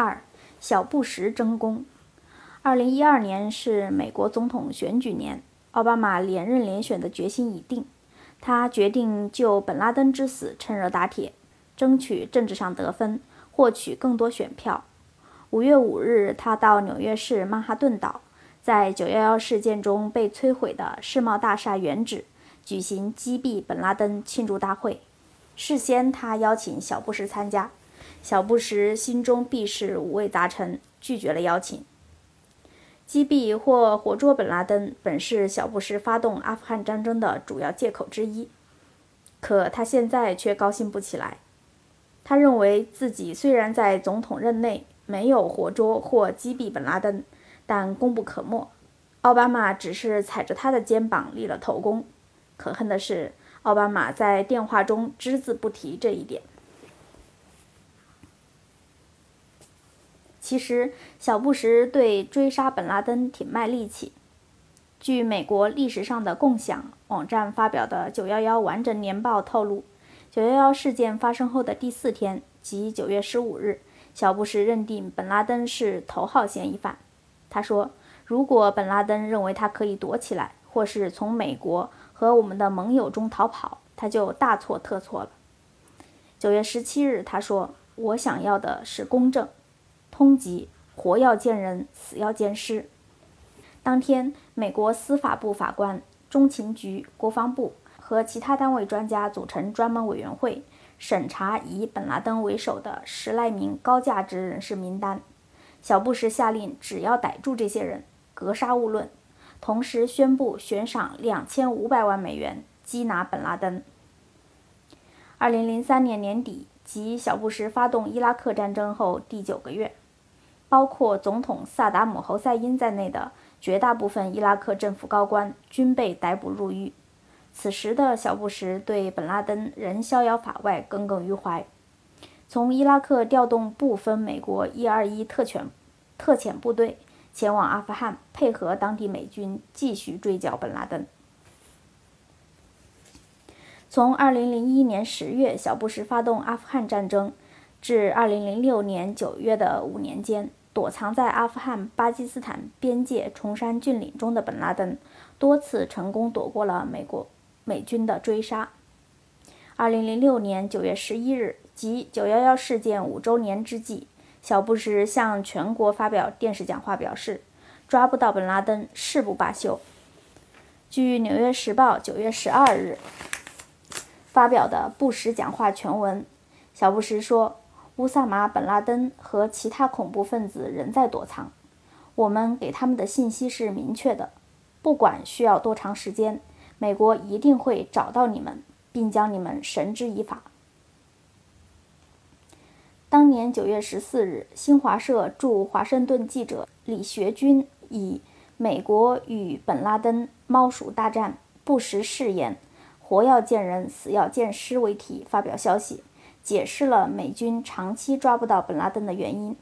二，小布什争功。二零一二年是美国总统选举年，奥巴马连任连选的决心已定，他决定就本拉登之死趁热打铁，争取政治上得分，获取更多选票。五月五日，他到纽约市曼哈顿岛，在九幺幺事件中被摧毁的世贸大厦原址举行击毙本拉登庆祝大会。事先，他邀请小布什参加，小布什心中必是五味杂陈，拒绝了邀请。击毙或活捉本拉登本是小布什发动阿富汗战争的主要借口之一，可他现在却高兴不起来。他认为自己虽然在总统任内没有活捉或击毙本拉登，但功不可没。奥巴马只是踩着他的肩膀立了头功。可恨的是，奥巴马在电话中只字不提这一点。其实，小布什对追杀本拉登挺卖力气。据美国历史上的共享网站发表的“九幺幺完整年报”透露，九幺幺事件发生后的第四天，即九月十五日，小布什认定本拉登是头号嫌疑犯。他说：“如果本拉登认为他可以躲起来，或是从美国和我们的盟友中逃跑，他就大错特错了。”九月十七日，他说：“我想要的是公正。”通缉，活要见人，死要见尸。当天，美国司法部法官、中情局、国防部和其他单位专家组成专门委员会，审查以本拉登为首的十来名高价值人士名单。小布什下令，只要逮住这些人，格杀勿论。同时宣布悬赏两千五百万美元缉拿本拉登。二零零三年年底，即小布什发动伊拉克战争后第九个月。包括总统萨达姆·侯赛因在内的绝大部分伊拉克政府高官均被逮捕入狱。此时的小布什对本拉登仍逍遥法外，耿耿于怀。从伊拉克调动部分美国121特权特遣部队前往阿富汗，配合当地美军继续追剿本拉登。从2001年10月小布什发动阿富汗战争至2006年9月的五年间。躲藏在阿富汗巴基斯坦边界崇山峻岭中的本拉登，多次成功躲过了美国美军的追杀。二零零六年九月十一日，即九幺幺事件五周年之际，小布什向全国发表电视讲话，表示抓不到本拉登誓不罢休。据《纽约时报》九月十二日发表的布什讲话全文，小布什说。乌萨马·本·拉登和其他恐怖分子仍在躲藏。我们给他们的信息是明确的：不管需要多长时间，美国一定会找到你们，并将你们绳之以法。当年九月十四日，新华社驻华盛顿记者李学军以“美国与本·拉登猫鼠大战，不实誓言，活要见人，死要见尸”为题发表消息。解释了美军长期抓不到本拉登的原因。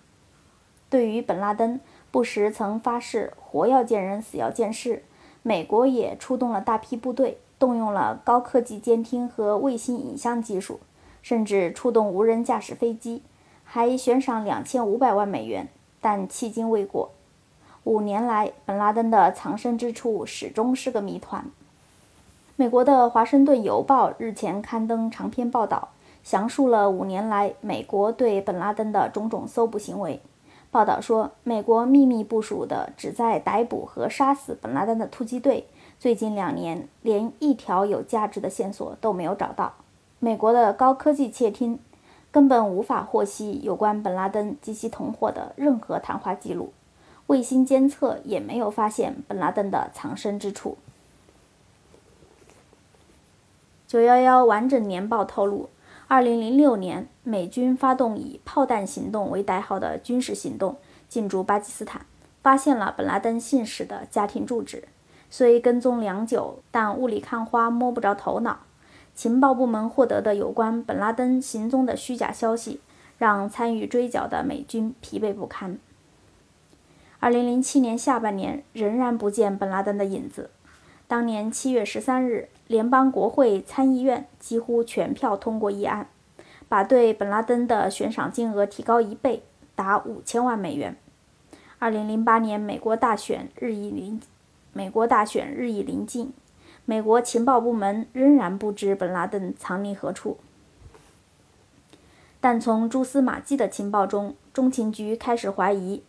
对于本拉登，布什曾发誓活要见人，死要见尸。美国也出动了大批部队，动用了高科技监听和卫星影像技术，甚至出动无人驾驶飞机，还悬赏两千五百万美元，但迄今未果。五年来，本拉登的藏身之处始终是个谜团。美国的《华盛顿邮报》日前刊登长篇报道。详述了五年来美国对本拉登的种种搜捕行为。报道说，美国秘密部署的旨在逮捕和杀死本拉登的突击队，最近两年连一条有价值的线索都没有找到。美国的高科技窃听根本无法获悉有关本拉登及其同伙的任何谈话记录，卫星监测也没有发现本拉登的藏身之处。九幺幺完整年报透露。二零零六年，美军发动以“炮弹行动”为代号的军事行动，进驻巴基斯坦，发现了本拉登信使的家庭住址。虽跟踪良久，但雾里看花，摸不着头脑。情报部门获得的有关本拉登行踪的虚假消息，让参与追剿的美军疲惫不堪。二零零七年下半年，仍然不见本拉登的影子。当年七月十三日。联邦国会参议院几乎全票通过议案，把对本拉登的悬赏金额提高一倍，达五千万美元。二零零八年，美国大选日益临，美国大选日益临近，美国情报部门仍然不知本拉登藏匿何处。但从蛛丝马迹的情报中，中情局开始怀疑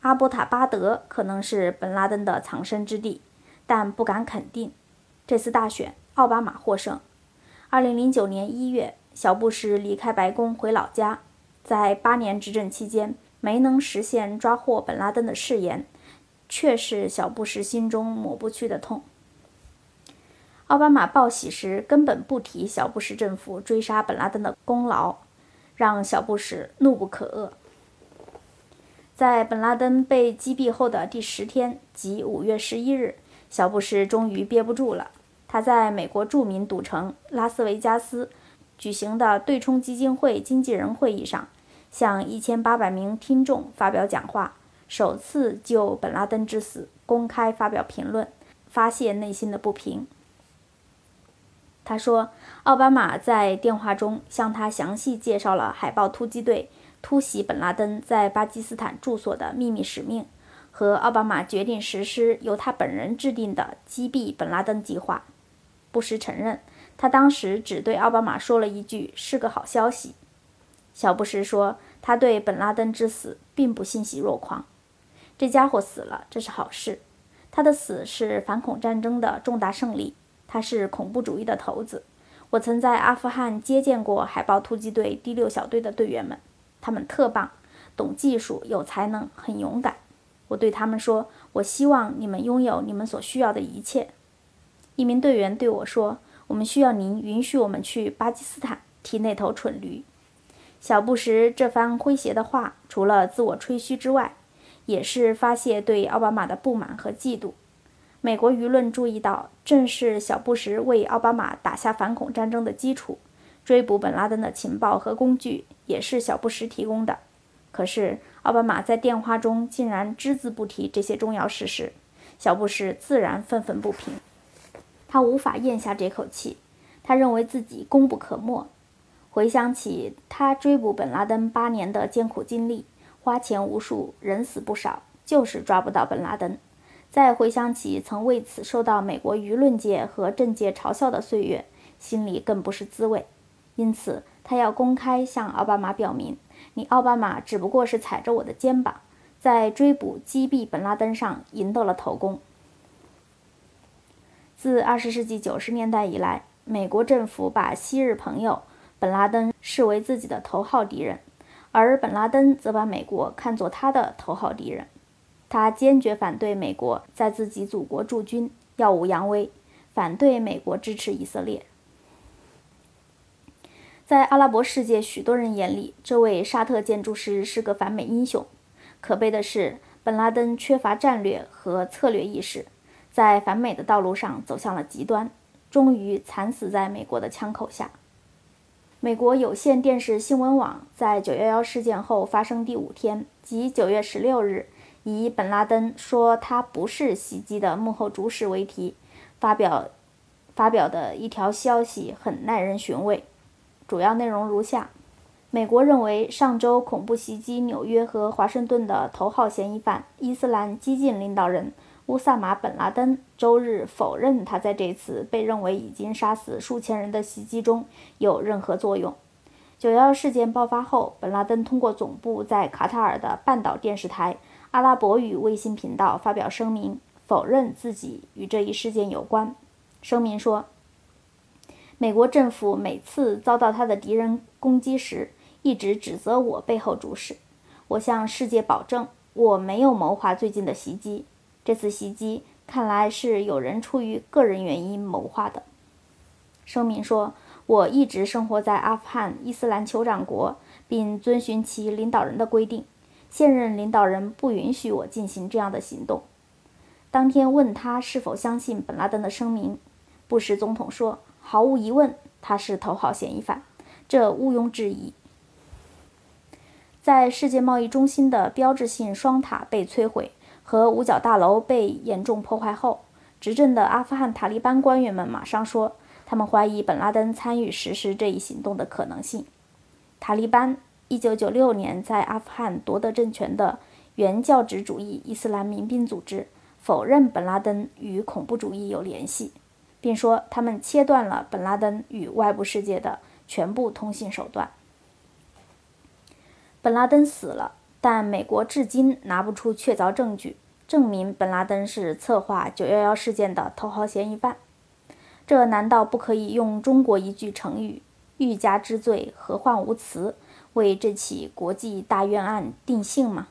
阿波塔巴德可能是本拉登的藏身之地，但不敢肯定。这次大选，奥巴马获胜。二零零九年一月，小布什离开白宫回老家，在八年执政期间没能实现抓获本拉登的誓言，却是小布什心中抹不去的痛。奥巴马报喜时根本不提小布什政府追杀本拉登的功劳。让小布什怒不可遏。在本拉登被击毙后的第十天，即五月十一日，小布什终于憋不住了。他在美国著名赌城拉斯维加斯举行的对冲基金会经纪人会议上，向一千八百名听众发表讲话，首次就本拉登之死公开发表评论，发泄内心的不平。他说，奥巴马在电话中向他详细介绍了海豹突击队突袭本拉登在巴基斯坦住所的秘密使命，和奥巴马决定实施由他本人制定的击毙本拉登计划。布什承认，他当时只对奥巴马说了一句“是个好消息”。小布什说，他对本拉登之死并不欣喜若狂。这家伙死了，这是好事。他的死是反恐战争的重大胜利。他是恐怖主义的头子。我曾在阿富汗接见过海豹突击队第六小队的队员们，他们特棒，懂技术，有才能，很勇敢。我对他们说：“我希望你们拥有你们所需要的一切。”一名队员对我说：“我们需要您允许我们去巴基斯坦踢那头蠢驴。”小布什这番诙谐的话，除了自我吹嘘之外，也是发泄对奥巴马的不满和嫉妒。美国舆论注意到，正是小布什为奥巴马打下反恐战争的基础，追捕本拉登的情报和工具也是小布什提供的。可是，奥巴马在电话中竟然只字不提这些重要事实，小布什自然愤愤不平。他无法咽下这口气，他认为自己功不可没。回想起他追捕本拉登八年的艰苦经历，花钱无数，人死不少，就是抓不到本拉登。再回想起曾为此受到美国舆论界和政界嘲笑的岁月，心里更不是滋味。因此，他要公开向奥巴马表明：“你奥巴马只不过是踩着我的肩膀，在追捕击毙本拉登上赢得了头功。”自二十世纪九十年代以来，美国政府把昔日朋友本拉登视为自己的头号敌人，而本拉登则把美国看作他的头号敌人。他坚决反对美国在自己祖国驻军，耀武扬威，反对美国支持以色列。在阿拉伯世界许多人眼里，这位沙特建筑师是个反美英雄。可悲的是，本拉登缺乏战略和策略意识，在反美的道路上走向了极端，终于惨死在美国的枪口下。美国有线电视新闻网在911事件后发生第五天，即9月16日。以本拉登说他不是袭击的幕后主使为题，发表发表的一条消息很耐人寻味。主要内容如下：美国认为上周恐怖袭击纽约和华盛顿的头号嫌疑犯伊斯兰激进领导人乌萨马·本拉登周日否认他在这次被认为已经杀死数千人的袭击中有任何作用。九幺事件爆发后，本拉登通过总部在卡塔尔的半岛电视台。阿拉伯语卫星频道发表声明，否认自己与这一事件有关。声明说：“美国政府每次遭到他的敌人攻击时，一直指责我背后主使。我向世界保证，我没有谋划最近的袭击。这次袭击看来是有人出于个人原因谋划的。”声明说：“我一直生活在阿富汗伊斯兰酋长国，并遵循其领导人的规定。”现任领导人不允许我进行这样的行动。当天问他是否相信本拉登的声明，布什总统说：“毫无疑问，他是头号嫌疑犯，这毋庸置疑。”在世界贸易中心的标志性双塔被摧毁和五角大楼被严重破坏后，执政的阿富汗塔利班官员们马上说，他们怀疑本拉登参与实施这一行动的可能性。塔利班。1996年在阿富汗夺得政权的原教旨主义伊斯兰民兵组织否认本拉登与恐怖主义有联系，并说他们切断了本拉登与外部世界的全部通信手段。本拉登死了，但美国至今拿不出确凿证据证明本拉登是策划911事件的头号嫌疑犯。这难道不可以用中国一句成语“欲加之罪，何患无辞”为这起国际大冤案定性吗？